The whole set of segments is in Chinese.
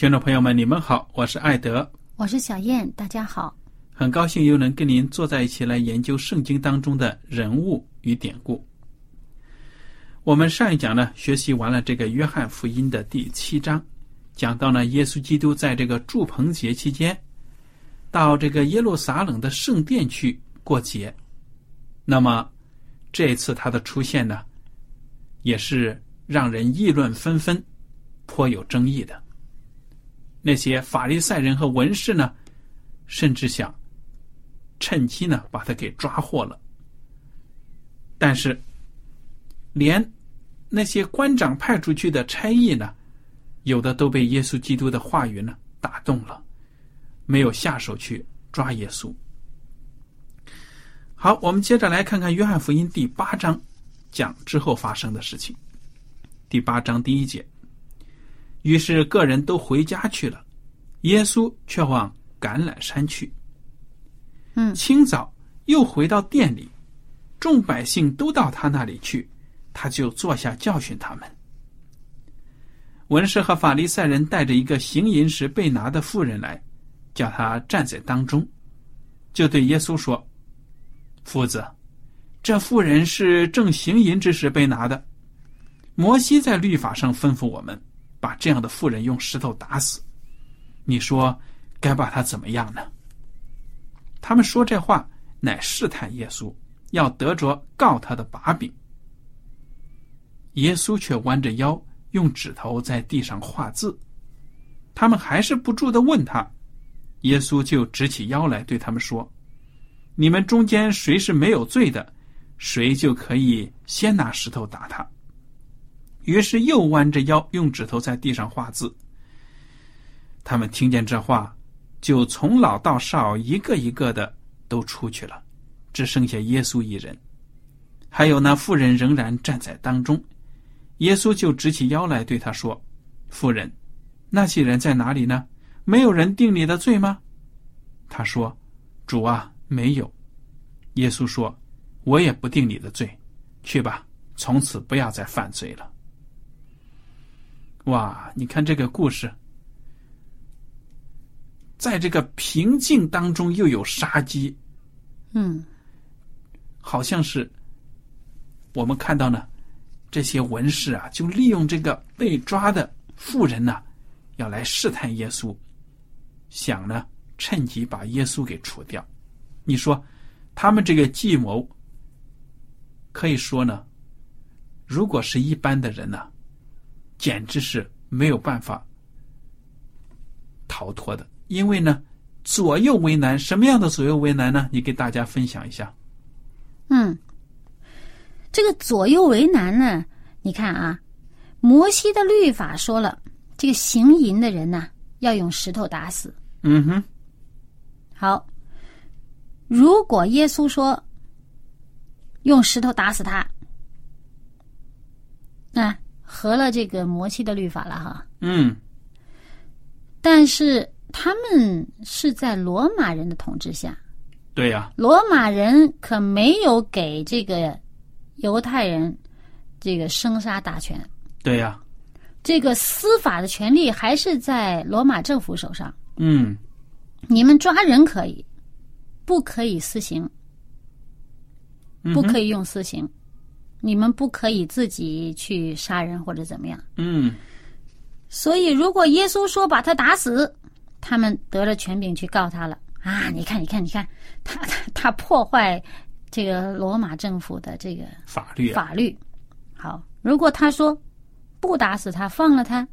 听众朋友们，你们好，我是艾德，我是小燕，大家好，很高兴又能跟您坐在一起来研究圣经当中的人物与典故。我们上一讲呢，学习完了这个约翰福音的第七章，讲到呢，耶稣基督在这个祝棚节期间，到这个耶路撒冷的圣殿去过节。那么这次他的出现呢，也是让人议论纷纷，颇有争议的。那些法利赛人和文士呢，甚至想趁机呢把他给抓获了。但是，连那些官长派出去的差役呢，有的都被耶稣基督的话语呢打动了，没有下手去抓耶稣。好，我们接着来看看约翰福音第八章讲之后发生的事情。第八章第一节。于是，个人都回家去了，耶稣却往橄榄山去。嗯，清早又回到店里，众百姓都到他那里去，他就坐下教训他们。文士和法利赛人带着一个行淫时被拿的妇人来，叫他站在当中，就对耶稣说：“夫子，这妇人是正行淫之时被拿的。摩西在律法上吩咐我们。”把这样的妇人用石头打死，你说该把他怎么样呢？他们说这话乃试探耶稣，要得着告他的把柄。耶稣却弯着腰，用指头在地上画字。他们还是不住的问他，耶稣就直起腰来对他们说：“你们中间谁是没有罪的，谁就可以先拿石头打他。”于是又弯着腰，用指头在地上画字。他们听见这话，就从老到少一个一个的都出去了，只剩下耶稣一人。还有那妇人仍然站在当中。耶稣就直起腰来对他说：“妇人，那些人在哪里呢？没有人定你的罪吗？”他说：“主啊，没有。”耶稣说：“我也不定你的罪，去吧，从此不要再犯罪了。”哇！你看这个故事，在这个平静当中又有杀机，嗯，好像是我们看到呢，这些文士啊，就利用这个被抓的妇人呢，要来试探耶稣，想呢趁机把耶稣给除掉。你说他们这个计谋，可以说呢，如果是一般的人呢？简直是没有办法逃脱的，因为呢，左右为难。什么样的左右为难呢？你给大家分享一下。嗯，这个左右为难呢？你看啊，摩西的律法说了，这个行淫的人呢，要用石头打死。嗯哼。好，如果耶稣说用石头打死他。那、合了这个摩西的律法了哈。嗯，但是他们是在罗马人的统治下，对呀、罗马人可没有给这个犹太人这个生杀大权，对呀、这个司法的权利还是在罗马政府手上。嗯，你们抓人可以，不可以私刑，不可以用私刑，你们不可以自己去杀人或者怎么样。嗯，所以，如果耶稣说把他打死，他们得了权柄去告他了啊！你看，你看，你看，他他他破坏这个罗马政府的这个法律啊，法律。好，如果他说不打死他，放了他，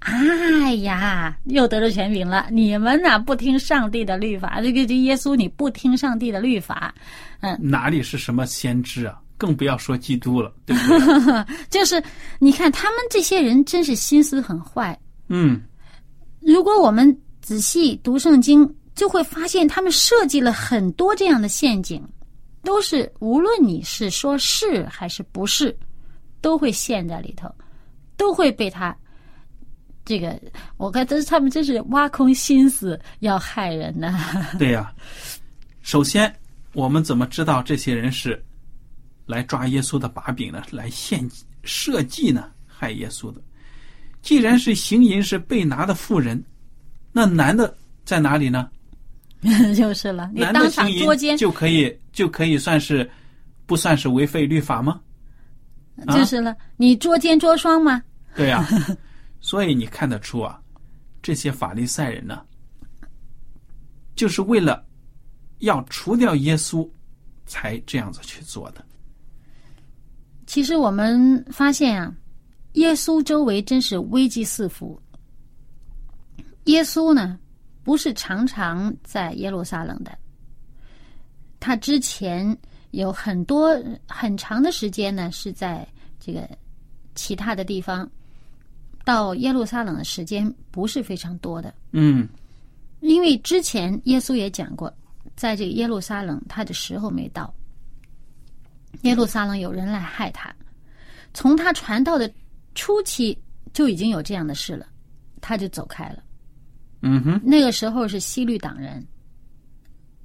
哎呀，又得了权柄了。你们呐、不听上帝的律法，这个这耶稣你不听上帝的律法，嗯哪里是什么先知啊？更不要说基督了，对不对？就是你看他们这些人真是心思很坏。嗯，如果我们仔细读圣经，就会发现他们设计了很多这样的陷阱，都是无论你是说是还是不是，都会陷在里头，都会被他这个。我看这他们真是挖空心思要害人呢。对呀、首先，我们怎么知道这些人是来抓耶稣的把柄呢？来献设计呢？害耶稣的？既然是行淫是被拿的妇人，那男的在哪里呢？就是了，你当场行捉奸淫，就可以就可以算是不算是违背律法吗？啊就是了，你捉奸捉双吗？对呀、所以你看得出啊，这些法利赛人呢，就是为了要除掉耶稣，才这样子去做的。其实我们发现啊，耶稣周围真是危机四伏。耶稣呢，不是常常在耶路撒冷的，他之前有很多很长的时间呢是在这个其他的地方，到耶路撒冷的时间不是非常多的。嗯因为之前耶稣也讲过，在这个耶路撒冷，他的时候没到。耶路撒冷有人来害他，从他传道的初期就已经有这样的事了，他就走开了。嗯哼那个时候是西律党人，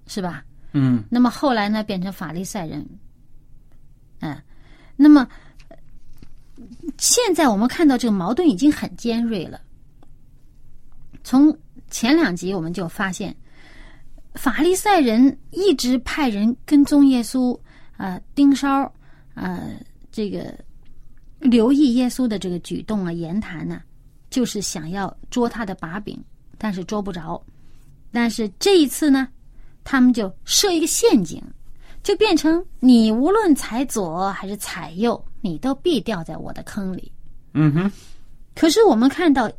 是吧？嗯那么后来呢，变成法利赛人。嗯，那么呃现在我们看到这个矛盾已经很尖锐了。从前两集我们就发现，法利赛人一直派人跟踪耶稣，啊、盯梢，呃，这个留意耶稣的这个举动啊、言谈呢、就是想要捉他的把柄，但是捉不着。但是这一次呢，他们就设一个陷阱，就变成你无论踩左还是踩右，你都必掉在我的坑里。嗯哼，可是我们看到，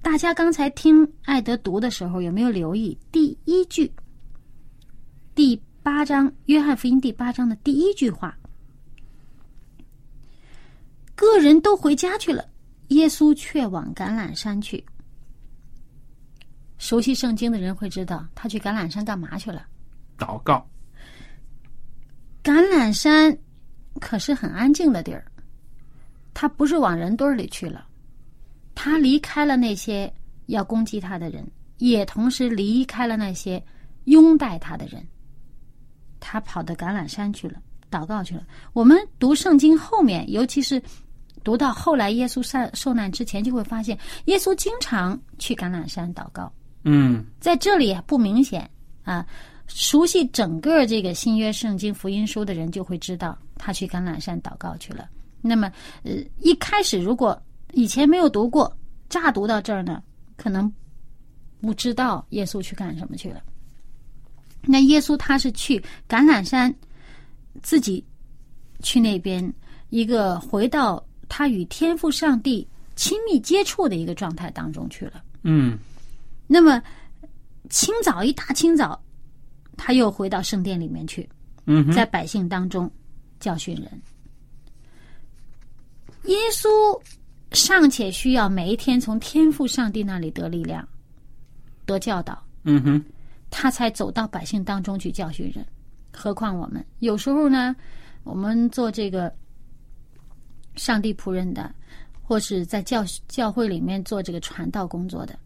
大家刚才听艾德读的时候，有没有留意第一句？第八章《约翰福音》第八章的第一句话：“个人都回家去了，耶稣却往橄榄山去。”熟悉圣经的人会知道，他去橄榄山干嘛去了？祷告。橄榄山可是很安静的地儿，他不是往人堆儿里去了，他离开了那些要攻击他的人，也同时离开了那些拥戴他的人。他跑到橄榄山去了，祷告去了。我们读圣经后面，尤其是读到后来耶稣受受难之前，就会发现耶稣经常去橄榄山祷告。嗯在这里不明显啊。熟悉整个这个新约圣经福音书的人就会知道，他去橄榄山祷告去了。那么，呃，一开始如果以前没有读过，乍读到这儿呢，可能不知道耶稣去干什么去了。那耶稣他是去橄榄山，自己去那边一个回到他与天父上帝亲密接触的一个状态当中去了。嗯那么清早一大清早，他又回到圣殿里面去，嗯，在百姓当中教训人。耶稣尚且需要每一天从天父上帝那里得力量、得教导，嗯哼，他才走到百姓当中去教训人。何况我们有时候呢，我们做这个上帝仆人的，或是在教教会里面做这个传道工作的，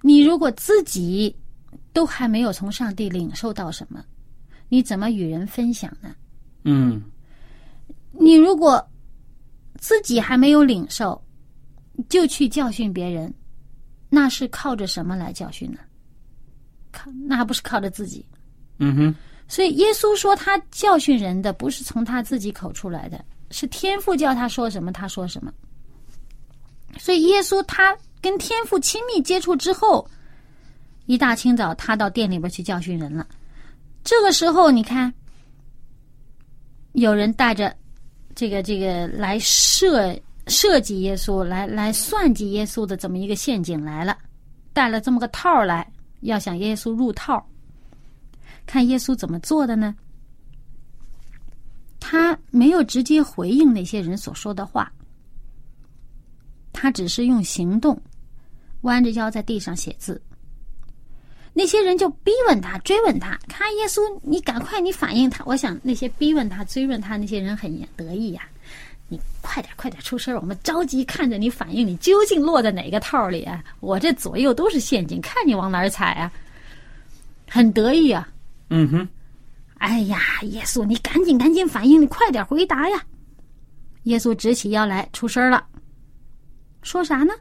你如果自己都还没有从上帝领受到什么，你怎么与人分享呢？嗯你如果自己还没有领受，就去教训别人，那是靠着什么来教训呢？靠，那还不是靠着自己。嗯哼，所以耶稣说他教训人的不是从他自己口出来的，是天父叫他说什么他说什么。所以耶稣他跟天父亲密接触之后，一大清早他到店里边去教训人了。这个时候你看，有人带着这个这个来设设计耶稣，来来算计耶稣的这么一个陷阱来了，带了这么个套来，要想耶稣入套。看耶稣怎么做的呢？他没有直接回应那些人所说的话，他只是用行动，弯着腰在地上写字。那些人就逼问他、追问他，看耶稣，你赶快，你反应他。我想那些逼问他、追问他那些人很得意呀、你快点、快点出声，我们着急看着你反应，你究竟落在哪个套里啊？我这左右都是陷阱，看你往哪儿踩啊！很得意啊！嗯哼，哎呀，耶稣，你赶紧赶紧反应，你快点回答呀！耶稣直起腰来出声了，说啥呢？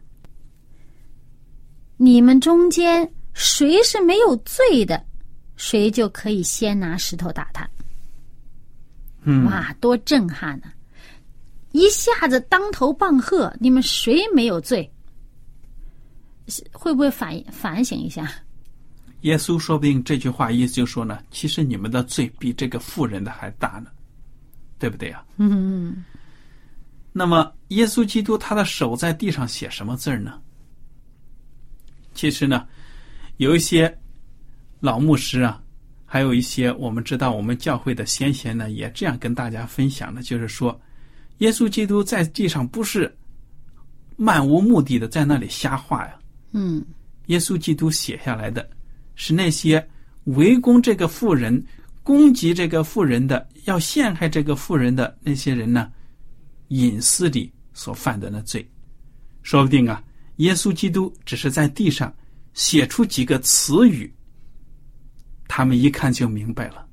你们中间谁是没有罪的，谁就可以先拿石头打他。嗯，哇，多震撼呢、一下子当头棒喝，你们谁没有罪？会不会反反省一下？耶稣说不定这句话意思就说呢，其实你们的罪比这个富人的还大呢，对不对呀、嗯，那么，耶稣基督他的手在地上写什么字儿呢？其实呢，有一些老牧师啊，还有一些我们知道我们教会的先贤呢，也这样跟大家分享的，就是说，耶稣基督在地上不是漫无目的的在那里瞎画呀，嗯，耶稣基督写下来的是那些围攻这个妇人、攻击这个妇人的、要陷害这个妇人的那些人呢，隐私里所犯的那罪。说不定啊，耶稣基督只是在地上写出几个词语，他们一看就明白了，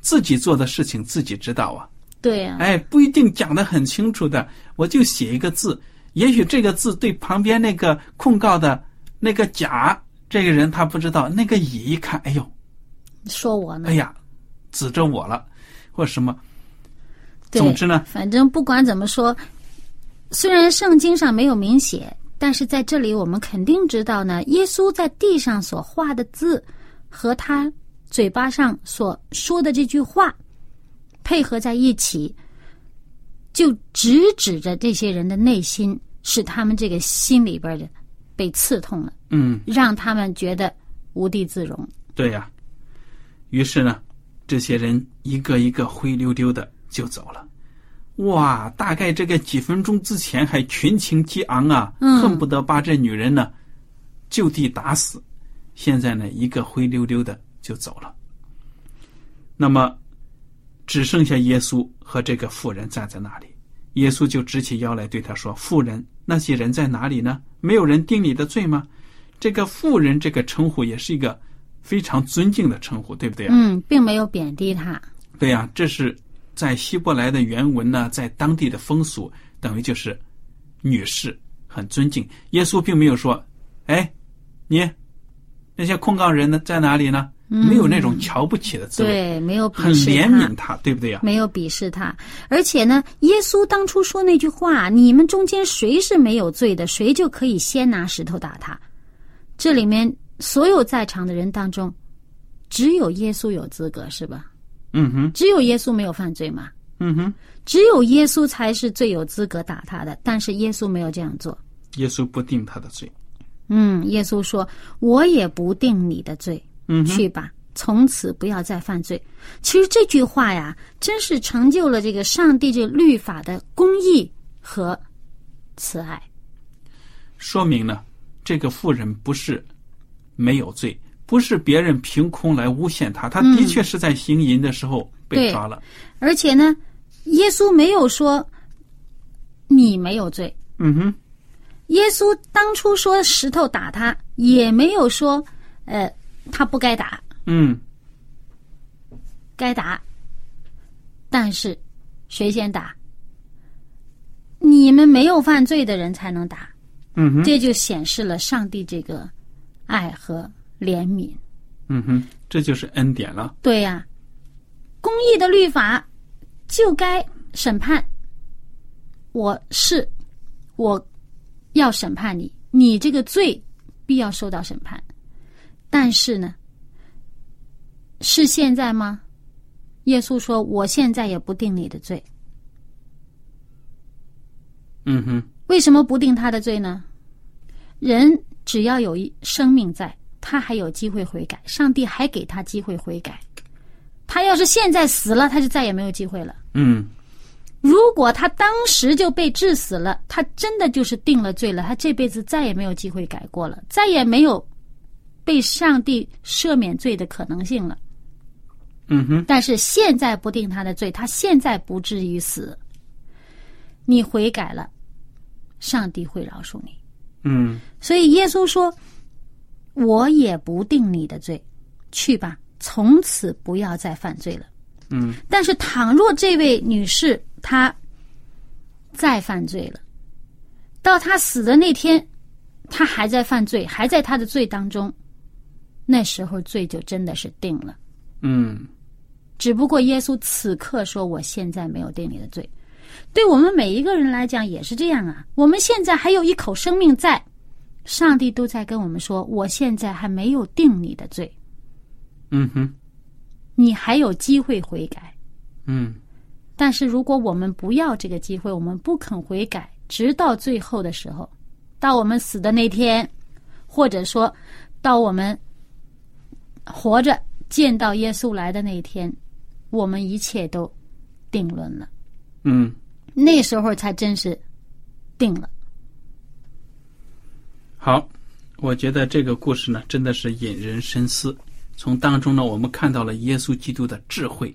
自己做的事情自己知道啊。对呀、哎，不一定讲得很清楚的，我就写一个字，也许这个字对旁边那个控告的那个甲这个人他不知道，那个乙一看，哎呦，说我呢哎？呀，指着我了，或什么。总之呢，反正不管怎么说，虽然圣经上没有明写，但是在这里我们肯定知道呢，耶稣在地上所画的字和他嘴巴上所说的这句话配合在一起，就直指着这些人的内心，使他们这个心里边的被刺痛了，嗯，让他们觉得无地自容。对呀、于是呢，这些人一个一个灰溜溜的就走了。哇，大概这个几分钟之前还群情激昂啊，嗯恨不得把这女人呢就地打死。现在呢，一个灰溜溜的就走了。那么，只剩下耶稣和这个妇人站在那里。耶稣就直起腰来对他说：“妇人，那些人在哪里呢？没有人定你的罪吗？”这个妇人这个称呼也是一个非常尊敬的称呼，对不对啊？嗯，并没有贬低他。对呀、这是在希伯来的原文呢，在当地的风俗，等于就是女士很尊敬。耶稣并没有说：“哎，你那些控告人呢在哪里呢？”没有那种瞧不起的滋味，对，没有很鄙视他怜悯他，对不对呀、没有鄙视他，而且呢，耶稣当初说那句话：“你们中间谁是没有罪的，谁就可以先拿石头打他。”这里面所有在场的人当中，只有耶稣有资格，是吧？嗯哼，只有耶稣没有犯罪嘛？嗯哼，只有耶稣才是最有资格打他的，但是耶稣没有这样做。耶稣不定他的罪。嗯，耶稣说：“我也不定你的罪，嗯，去吧，从此不要再犯罪。”其实这句话呀，真是成就了这个上帝这律法的公义和慈爱。说明呢，这个妇人不是没有罪，不是别人凭空来诬陷他，他的确是在行淫的时候被抓了。而且呢，耶稣没有说你没有罪。嗯哼，耶稣当初说石头打他，也没有说呃他不该打，嗯该打。但是谁先打？你们没有犯罪的人才能打，嗯哼，这就显示了上帝这个爱和怜悯。嗯哼，这就是恩典了。对呀、公义的律法就该审判。我是我要审判你，你这个罪必要受到审判。但是呢，是现在吗？耶稣说：“我现在也不定你的罪。嗯哼，为什么不定他的罪呢？人只要有一生命在，他还有机会悔改，上帝还给他机会悔改。他要是现在死了，他就再也没有机会了。嗯如果他当时就被治死了，他真的就是定了罪了，他这辈子再也没有机会改过了，再也没有被上帝赦免罪的可能性了。嗯哼，但是现在不定他的罪，他现在不至于死。你悔改了，上帝会饶恕你。嗯所以耶稣说：“我也不定你的罪，去吧，从此不要再犯罪了。”嗯但是倘若这位女士她再犯罪了，到她死的那天，她还在犯罪，还在她的罪当中，那时候罪就真的是定了。嗯只不过耶稣此刻说：“我现在没有定你的罪。”对我们每一个人来讲也是这样啊。我们现在还有一口生命在，上帝都在跟我们说：“我现在还没有定你的罪，嗯哼，你还有机会悔改。”嗯但是如果我们不要这个机会，我们不肯悔改，直到最后的时候，到我们死的那天，或者说到我们活着见到耶稣来的那一天，我们一切都定论了。嗯那时候才真是定了。好，我觉得这个故事呢，真的是引人深思。从当中呢，我们看到了耶稣基督的智慧，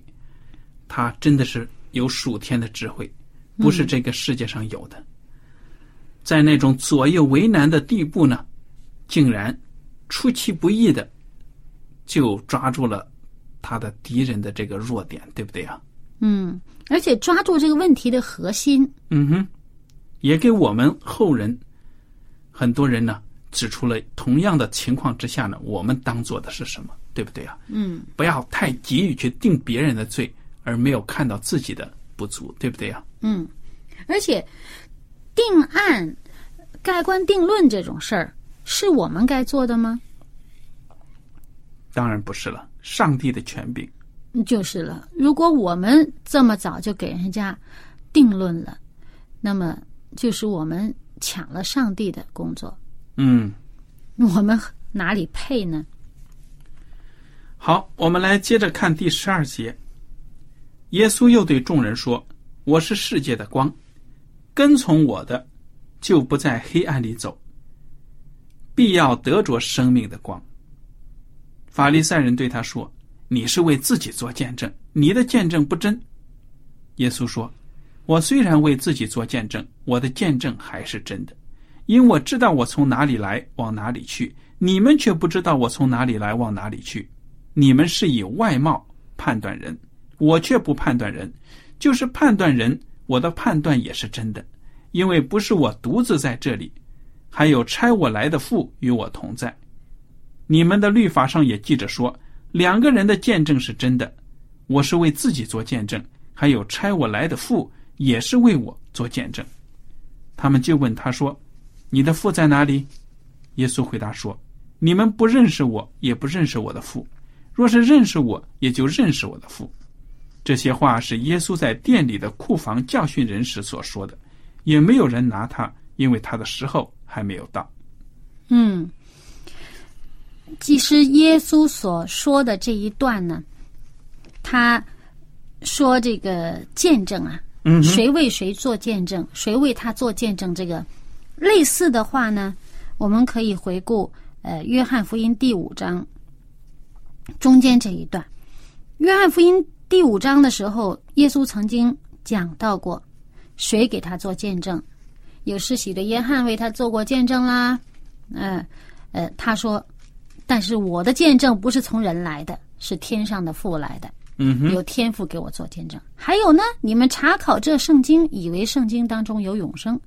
他真的是有属天的智慧，不是这个世界上有的。在那种左右为难的地步呢，竟然出其不意的就抓住了他的敌人的这个弱点，对不对啊？嗯，而且抓住这个问题的核心。嗯哼，也给我们后人很多人呢指出了同样的情况之下呢，我们当做的是什么，对不对啊？嗯，不要太急于去定别人的罪，而没有看到自己的不足，对不对啊？嗯，而且定案、盖棺定论这种事儿，是我们该做的吗？当然不是了，上帝的权柄。就是了。如果我们这么早就给人家定论了，那么就是我们抢了上帝的工作，嗯，我们哪里配呢？好，我们来接着看第十二节。耶稣又对众人说：“我是世界的光，跟从我的，就不在黑暗里走，必要得着生命的光。”法利赛人对他说：“你是为自己做见证，你的见证不真。”耶稣说：“我虽然为自己做见证，我的见证还是真的，因我知道我从哪里来，往哪里去，你们却不知道我从哪里来，往哪里去。你们是以外貌判断人，我却不判断人。就是判断人，我的判断也是真的，因为不是我独自在这里，还有差我来的父与我同在。你们的律法上也记着说，两个人的见证是真的。我是为自己做见证，还有差我来的父也是为我做见证。他们就问他说：“你的父在哪里？”耶稣回答说：“你们不认识我，也不认识我的父。若是认识我，也就认识我的父。”这些话是耶稣在店里的库房教训人时所说的，也没有人拿他，因为他的时候还没有到。嗯，其实耶稣所说的这一段呢，他说这个见证啊，嗯谁为谁做见证，谁为他做见证，这个类似的话呢，我们可以回顾呃约翰福音第五章中间这一段，《约翰福音》第五章的时候，耶稣曾经讲到过，谁给他做见证？有世袭的约翰为他做过见证啦。嗯呃，他说，但是我的见证不是从人来的，是天上的父来的。嗯哼，有天赋给我做见证。还有呢，你们查考这圣经，以为圣经当中有永生。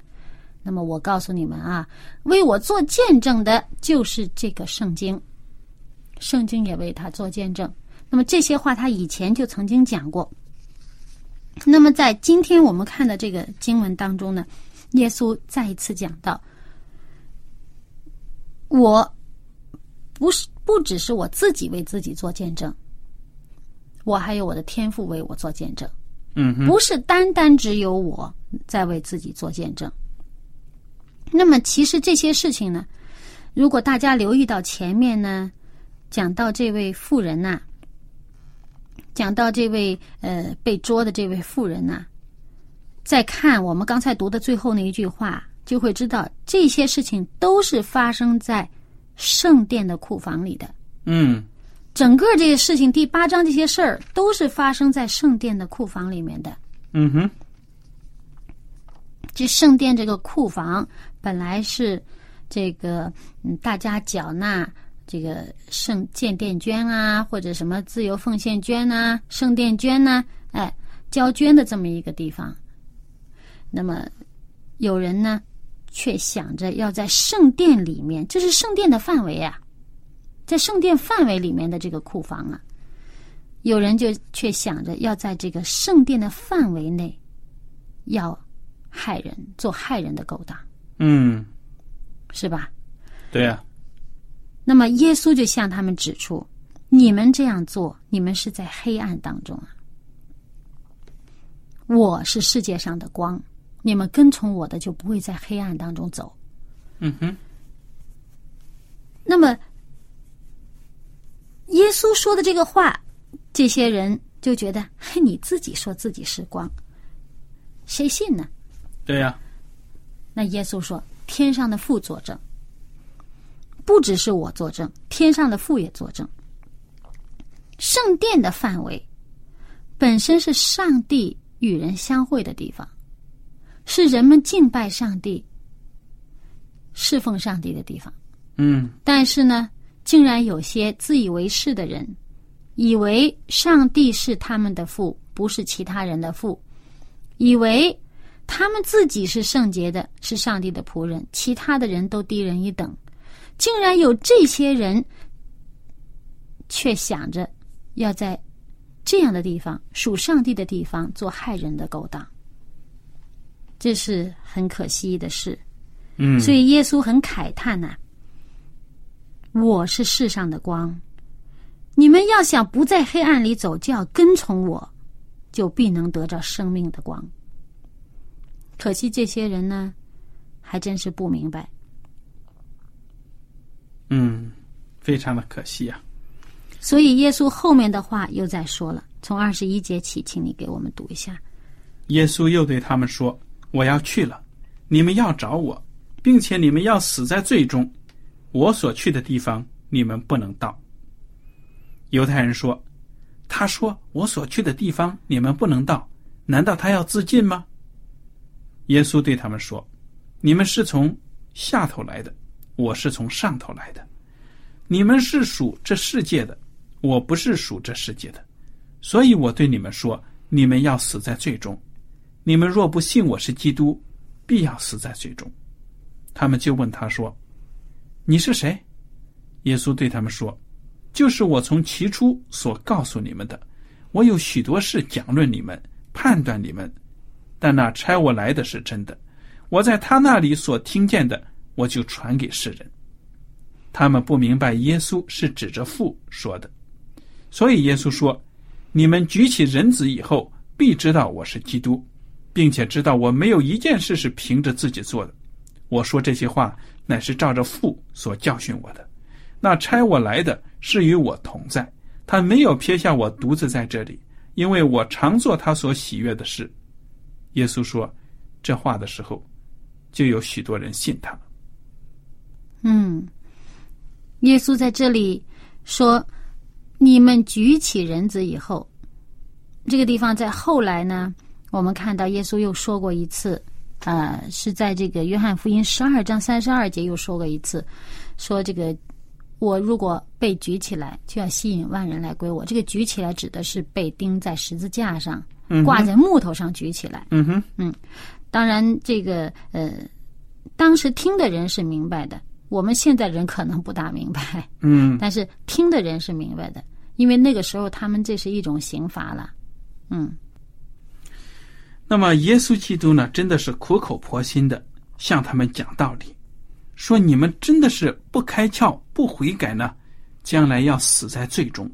那么我告诉你们啊，为我做见证的就是这个圣经，圣经也为他做见证。那么这些话他以前就曾经讲过。那么在今天我们看的这个经文当中呢，耶稣再一次讲到，我不是不只是我自己为自己做见证。我还有我的天赋为我做见证，嗯哼，不是单单只有我在为自己做见证。那么，其实这些事情呢，如果大家留意到前面呢，讲到这位妇人呐，讲到这位呃被捉的这位妇人呐，再看我们刚才读的最后那一句话，就会知道这些事情都是发生在圣殿的库房里的。嗯。整个这个事情，第八章这些事儿都是发生在圣殿的库房里面的。嗯哼，这圣殿这个库房本来是这个嗯，大家缴纳这个圣建殿捐啊，或者什么自由奉献捐呐、圣殿捐呐，哎，交捐的这么一个地方。那么有人呢，却想着要在圣殿里面，这是圣殿的范围啊。在圣殿范围里面的这个库房啊，有人就却想着要在这个圣殿的范围内，要害人，做害人的勾当，嗯，是吧？对呀。那么耶稣就向他们指出：你们这样做，你们是在黑暗当中啊。我是世界上的光，你们跟从我的就不会在黑暗当中走。嗯哼。那么。耶稣说的这个话，这些人就觉得，嘿，你自己说自己是光，谁信呢？对呀。那耶稣说：“天上的父作证，不只是我作证，天上的父也作证。圣殿的范围本身是上帝与人相会的地方，是人们敬拜上帝、侍奉上帝的地方。嗯，但是呢？”竟然有些自以为是的人，以为上帝是他们的父，不是其他人的父；以为他们自己是圣洁的，是上帝的仆人，其他的人都低人一等。竟然有这些人，却想着要在这样的地方属上帝的地方做害人的勾当，这是很可惜的事。嗯，所以耶稣很慨叹呐。我是世上的光，你们要想不在黑暗里走，就要跟从我，就必能得着生命的光。可惜这些人呢，还真是不明白。嗯，非常的可惜啊。所以耶稣后面的话又在说了，从二十一节起，请你给我们读一下。耶稣又对他们说：“我要去了，你们要找我，并且你们要死在最终。”我所去的地方，你们不能到。犹太人说：“他说我所去的地方，你们不能到，难道他要自尽吗？”耶稣对他们说：“你们是从下头来的，我是从上头来的。你们是属这世界的，我不是属这世界的，所以我对你们说：你们要死在最终。你们若不信我是基督，必要死在最终。”他们就问他说。你是谁？耶稣对他们说：“就是我从起初所告诉你们的。我有许多事讲论你们，判断你们。但那差我来的是真的。我在他那里所听见的，我就传给世人。他们不明白耶稣是指着父说的，所以耶稣说：‘你们举起人子以后，必知道我是基督，并且知道我没有一件事是凭着自己做的。’我说这些话。”乃是照着父所教训我的，那差我来的是与我同在，他没有撇下我独自在这里，因为我常做他所喜悦的事。耶稣说这话的时候，就有许多人信他。嗯，耶稣在这里说，你们举起人子以后，这个地方在后来呢，我们看到耶稣又说过一次，呃，是在这个约翰福音十二章三十二节又说过一次，说这个我如果被举起来，就要吸引万人来归我。这个举起来指的是被钉在十字架上，挂在木头上举起来。嗯哼，嗯，当然这个呃，当时听的人是明白的。我们现在人可能不大明白，嗯，但是听的人是明白的，因为那个时候他们这是一种刑罚了，嗯。那么耶稣基督呢，真的是苦口婆心的向他们讲道理，说你们真的是不开窍、不悔改呢，将来要死在最终。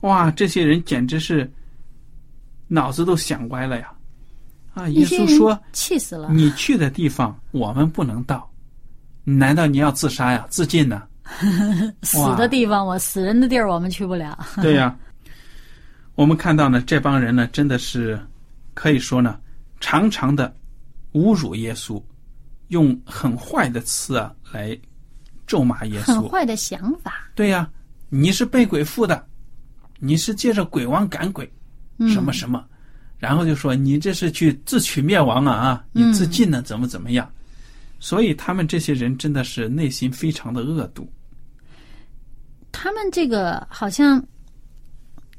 哇，这些人简直是脑子都想歪了呀！啊，耶稣说：“气死了！你去的地方，我们不能到。”难道你要自杀呀？自尽呢？死的地方，我死人的地儿，我们去不了。对呀，我们看到呢，这帮人呢，真的是可以说呢，常常的侮辱耶稣，用很坏的词啊来咒骂耶稣。很坏的想法。对呀，你是被鬼附的，你是借着鬼王赶鬼，什么什么，然后就说你这是去自取灭亡啊啊！你自尽呢，怎么怎么样？所以他们这些人真的是内心非常的恶毒。他们这个好像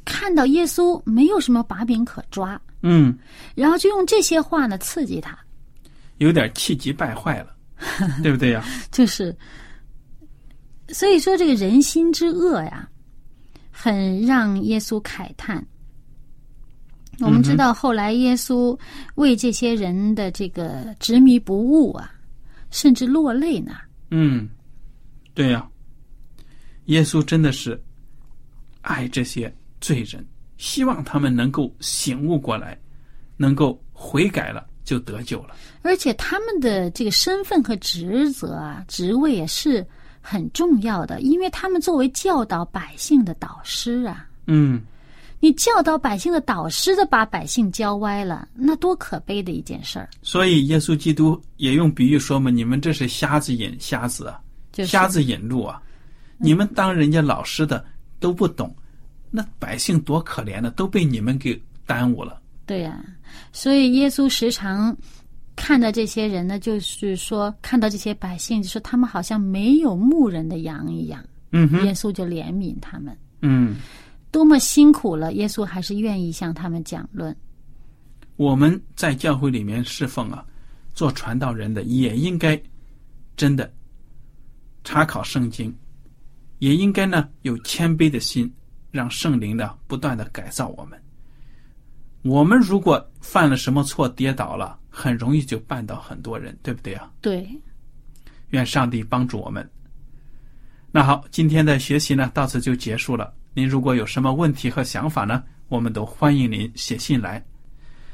看到耶稣没有什么把柄可抓，嗯，然后就用这些话呢刺激他，有点气急败坏了，对不对呀？就是，所以说这个人心之恶呀，很让耶稣慨叹。我们知道后来耶稣为这些人的这个执迷不悟啊。甚至落泪呢。嗯，对呀，耶稣真的是爱这些罪人，希望他们能够醒悟过来，能够悔改了，就得救了。而且他们的这个身份和职责啊，职位也是很重要的，因为他们作为教导百姓的导师啊。嗯。你教导百姓的导师的把百姓教歪了，那多可悲的一件事儿！所以耶稣基督也用比喻说嘛：“你们这是瞎子引瞎子啊，瞎子引路啊！你们当人家老师的都不懂，那百姓多可怜呢，都被你们给耽误了。”对呀，所以耶稣时常看到这些人呢，就是说看到这些百姓，就说他们好像没有牧人的羊一样。嗯哼，耶稣就怜悯他们。嗯。多么辛苦了，耶稣还是愿意向他们讲论。我们在教会里面侍奉啊，做传道人的也应该真的查考圣经，也应该呢有谦卑的心，让圣灵呢不断的改造我们。我们如果犯了什么错，跌倒了，很容易就绊倒很多人，对不对啊？对。愿上帝帮助我们。那好，今天的学习呢，到此就结束了。您如果有什么问题和想法呢，我们都欢迎您写信来。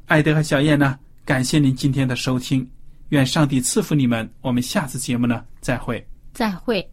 艾德和小燕呢，感谢您今天的收听，愿上帝赐福你们。我们下次节目呢，再会。再会。